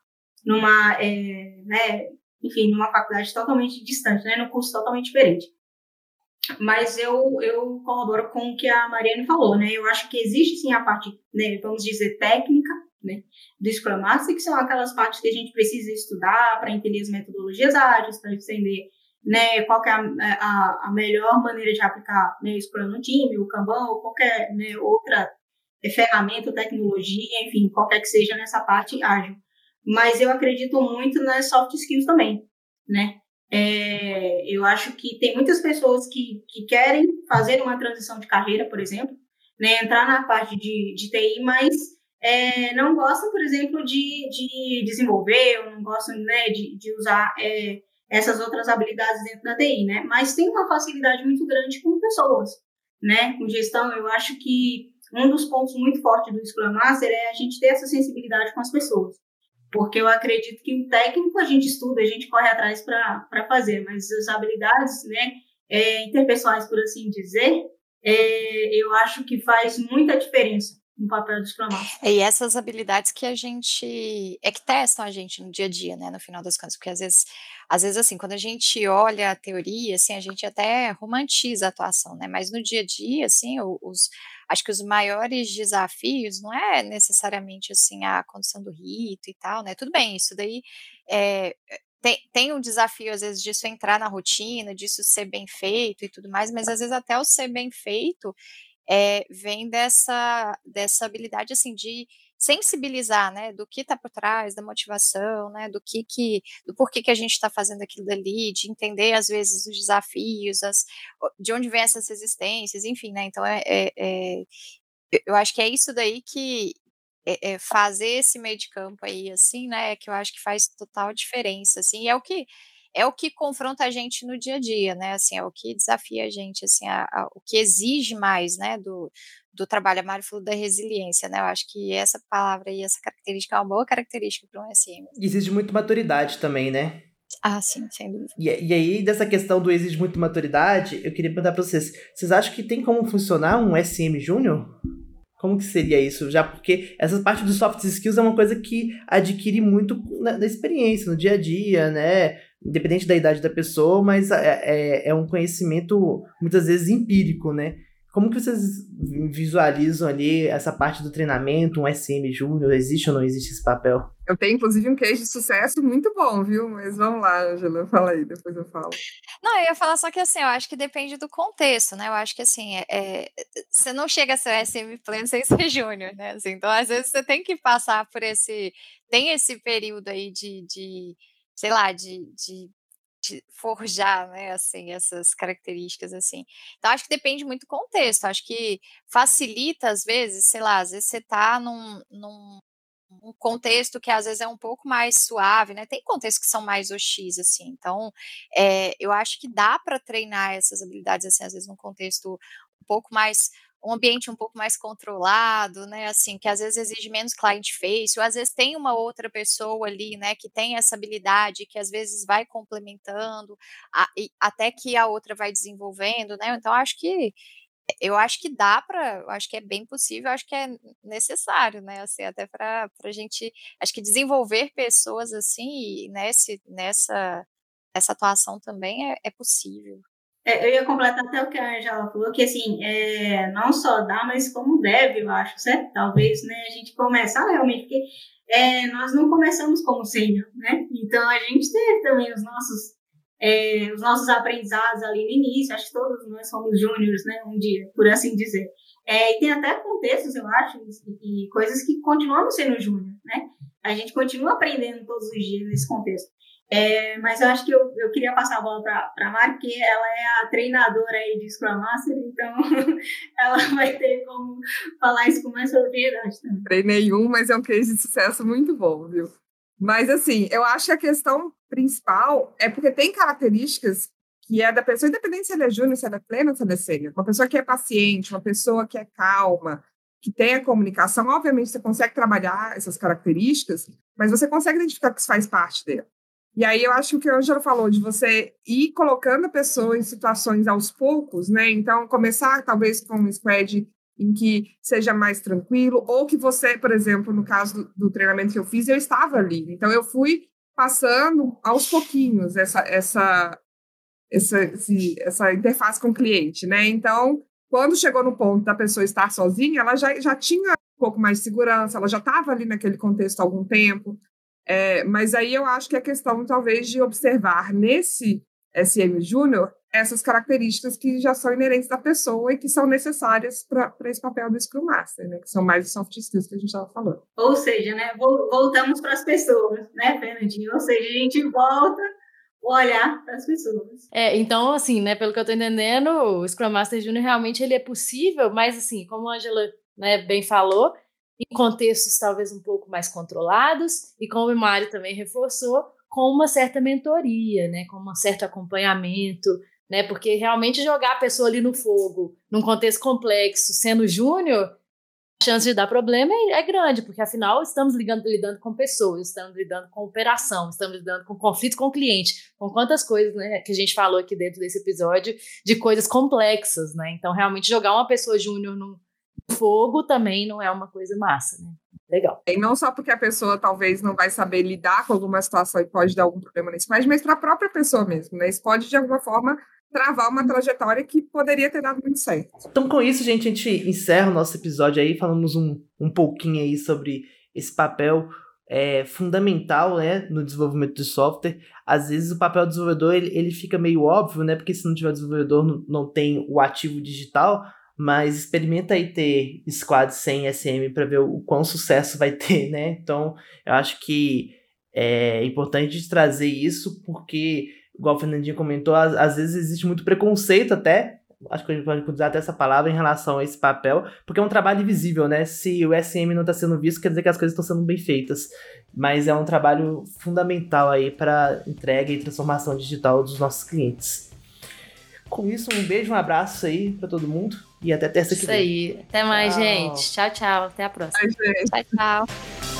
numa, é, né, enfim, numa faculdade totalmente distante, né, num curso totalmente diferente. Mas eu, eu corroboro com o que a Mariane falou, né, eu acho que existe sim a parte, né, vamos dizer, técnica, né, do Scrum Master, que são aquelas partes que a gente precisa estudar para entender as metodologias ágeis, para entender né, qual é a, a, a, melhor maneira de aplicar né, o Scrum no time, o Kanban, ou qualquer né, outra ferramenta, tecnologia, enfim, qualquer que seja nessa parte ágil. Mas eu acredito muito nas soft skills também, né? É, eu acho que tem muitas pessoas que, que querem fazer uma transição de carreira, por exemplo, né, entrar na parte de, de TI, mas é, não gostam, por exemplo, de, de desenvolver, ou não gostam né, de, de usar é, essas outras habilidades dentro da TI, né? Mas tem uma facilidade muito grande com pessoas, né? Com gestão, eu acho que um dos pontos muito fortes do Scrum Master é a gente ter essa sensibilidade com as pessoas. Porque eu acredito que o técnico a gente estuda, a gente corre atrás para fazer, mas as habilidades, né, é, interpessoais, por assim dizer, é, eu acho que faz muita diferença no papel Scrum Master. E essas habilidades que a gente é que testam a gente no dia a dia, né, no final das contas, porque às vezes, às vezes assim, quando a gente olha a teoria, assim, a gente até romantiza a atuação, né, mas no dia a dia, assim, os acho que os maiores desafios não é necessariamente assim a condição do rito e tal, né? Tudo bem, isso daí é, tem, tem um desafio, às vezes, disso entrar na rotina, disso ser bem feito e tudo mais, mas às vezes até o ser bem feito, é, vem dessa, dessa habilidade assim de sensibilizar, né, do que está por trás, da motivação, né, do que que, do porquê que a gente está fazendo aquilo dali, de entender às vezes os desafios, as, de onde vem essas resistências, enfim, né, então é, é, é eu acho que é isso daí que é, é, fazer esse meio de campo aí, assim, né, que eu acho que faz total diferença, assim, é o que é o que confronta a gente no dia a dia, né? Assim, é o que desafia a gente, assim, a, a, o que exige mais, né, do, do trabalho. A Mário falou da resiliência, né? Eu acho que essa palavra e essa característica é uma boa característica para um SM. Exige muito maturidade também, né? Ah, sim, sem dúvida. E, e aí, dessa questão do exige muito maturidade, eu queria perguntar para vocês: vocês acham que tem como funcionar um SM Júnior? Como que seria isso? Já porque essa parte dos soft skills é uma coisa que adquire muito na, na experiência, no dia a dia, né? Independente da idade da pessoa, mas é, é, é um conhecimento muitas vezes empírico, né? Como que vocês visualizam ali essa parte do treinamento, um SM Júnior? Existe ou não existe esse papel? Eu tenho, inclusive, um case de sucesso muito bom, viu? Mas vamos lá, Angela, fala aí, depois eu falo. Não, eu ia falar só que, assim, eu acho que depende do contexto, né? Eu acho que, assim, é, é você não chega a ser SM pleno sem ser *laughs* júnior, né? Assim, então, às vezes, você tem que passar por esse... Tem esse período aí de, de sei lá, de, de, de, forjar, né, assim, essas características, assim. Então, acho que depende muito do contexto, acho que facilita, às vezes, sei lá, às vezes você tá num, num um contexto que às vezes é um pouco mais suave, né? Tem contextos que são mais hostis, assim. Então, é, eu acho que dá para treinar essas habilidades, assim, às vezes num contexto um pouco mais um ambiente um pouco mais controlado, né, assim, que às vezes exige menos client face, ou às vezes tem uma outra pessoa ali, né, que tem essa habilidade, que às vezes vai complementando, a, e, até que a outra vai desenvolvendo, né, então acho que eu acho que dá para, acho que é bem possível, acho que é necessário, né, assim, até para a gente, acho que desenvolver pessoas assim, nesse, nessa, essa atuação também é, é possível. É, eu ia completar até o que a Angela falou, que assim, é, não só dá, mas como deve, eu acho, certo? Talvez, né, a gente começar realmente, porque é, nós não começamos como sênior, né? Então a gente teve também os nossos, é, os nossos aprendizados ali no início, acho que todos nós somos júniores, né, um dia, por assim dizer. É, e tem até contextos, eu acho, e, e coisas que continuamos sendo júnior, né? A gente continua aprendendo todos os dias nesse contexto. É, mas eu acho que eu, eu queria passar a bola para a Mari, porque ela é a treinadora aí de Scrum Master, então *laughs* ela vai ter como falar isso com mais propriedade também. Treinei um, mas é um case de sucesso muito bom, viu? Mas assim, eu acho que a questão principal é porque tem características que é da pessoa, independente se ela é júnior, se ela é plena, se ela é sênior, uma pessoa que é paciente, uma pessoa que é calma, que tem a comunicação, obviamente você consegue trabalhar essas características, mas você consegue identificar que isso faz parte dela. E aí eu acho que o que a Angela falou, de você ir colocando a pessoa em situações aos poucos, né? Então, começar talvez com um squad em que seja mais tranquilo, ou que você, por exemplo, no caso do, do treinamento que eu fiz, eu estava ali. Então, eu fui passando aos pouquinhos essa, essa, essa, esse, essa interface com o cliente, né? Então, quando chegou no ponto da pessoa estar sozinha, ela já, já tinha um pouco mais de segurança, ela já estava ali naquele contexto há algum tempo. É, mas aí eu acho que é questão, talvez, de observar nesse SM Júnior essas características que já são inerentes da pessoa e que são necessárias para esse papel do Scrum Master, né? Que são mais os soft skills que a gente estava falando. Ou seja, né? Voltamos para as pessoas, né, Fernandinho? Ou seja, a gente volta o olhar para as pessoas. É, então, assim, né, pelo que eu estou entendendo, o Scrum Master Júnior realmente ele é possível, mas assim, como a Angela né, bem falou, em contextos talvez um pouco mais controlados, e como o Mário também reforçou, com uma certa mentoria, né, com um certo acompanhamento, né, porque realmente jogar a pessoa ali no fogo, num contexto complexo, sendo júnior, a chance de dar problema é, é grande, porque afinal estamos ligando, lidando com pessoas, estamos lidando com operação, estamos lidando com conflito com o cliente, com quantas coisas né, que a gente falou aqui dentro desse episódio, de coisas complexas, né? Então, realmente, jogar uma pessoa júnior no fogo também não é uma coisa massa, né? Legal. E não só porque a pessoa talvez não vai saber lidar com alguma situação e pode dar algum problema nesse mas mas para a própria pessoa mesmo, né? Isso pode, de alguma forma, travar uma trajetória que poderia ter dado muito certo. Então, com isso, gente, a gente encerra o nosso episódio aí, falamos um, um pouquinho aí sobre esse papel é, fundamental, né, no desenvolvimento de software. Às vezes o papel do desenvolvedor, ele, ele fica meio óbvio, né, porque se não tiver desenvolvedor, não, não tem o ativo digital, mas experimenta aí ter squad sem SM para ver o quão sucesso vai ter, *laughs* né? Então, eu acho que é importante trazer isso porque igual o Fernandinho comentou, às, às vezes existe muito preconceito até, acho que a gente pode usar até essa palavra em relação a esse papel, porque é um trabalho invisível, né? Se o SM não está sendo visto, quer dizer que as coisas estão sendo bem feitas. Mas é um trabalho fundamental aí para entrega e transformação digital dos nossos clientes. Com isso, um beijo, um abraço aí para todo mundo e até terça que vem. Isso aí. Até mais, tchau. gente. Tchau, tchau. Até a próxima. Tchau, tchau.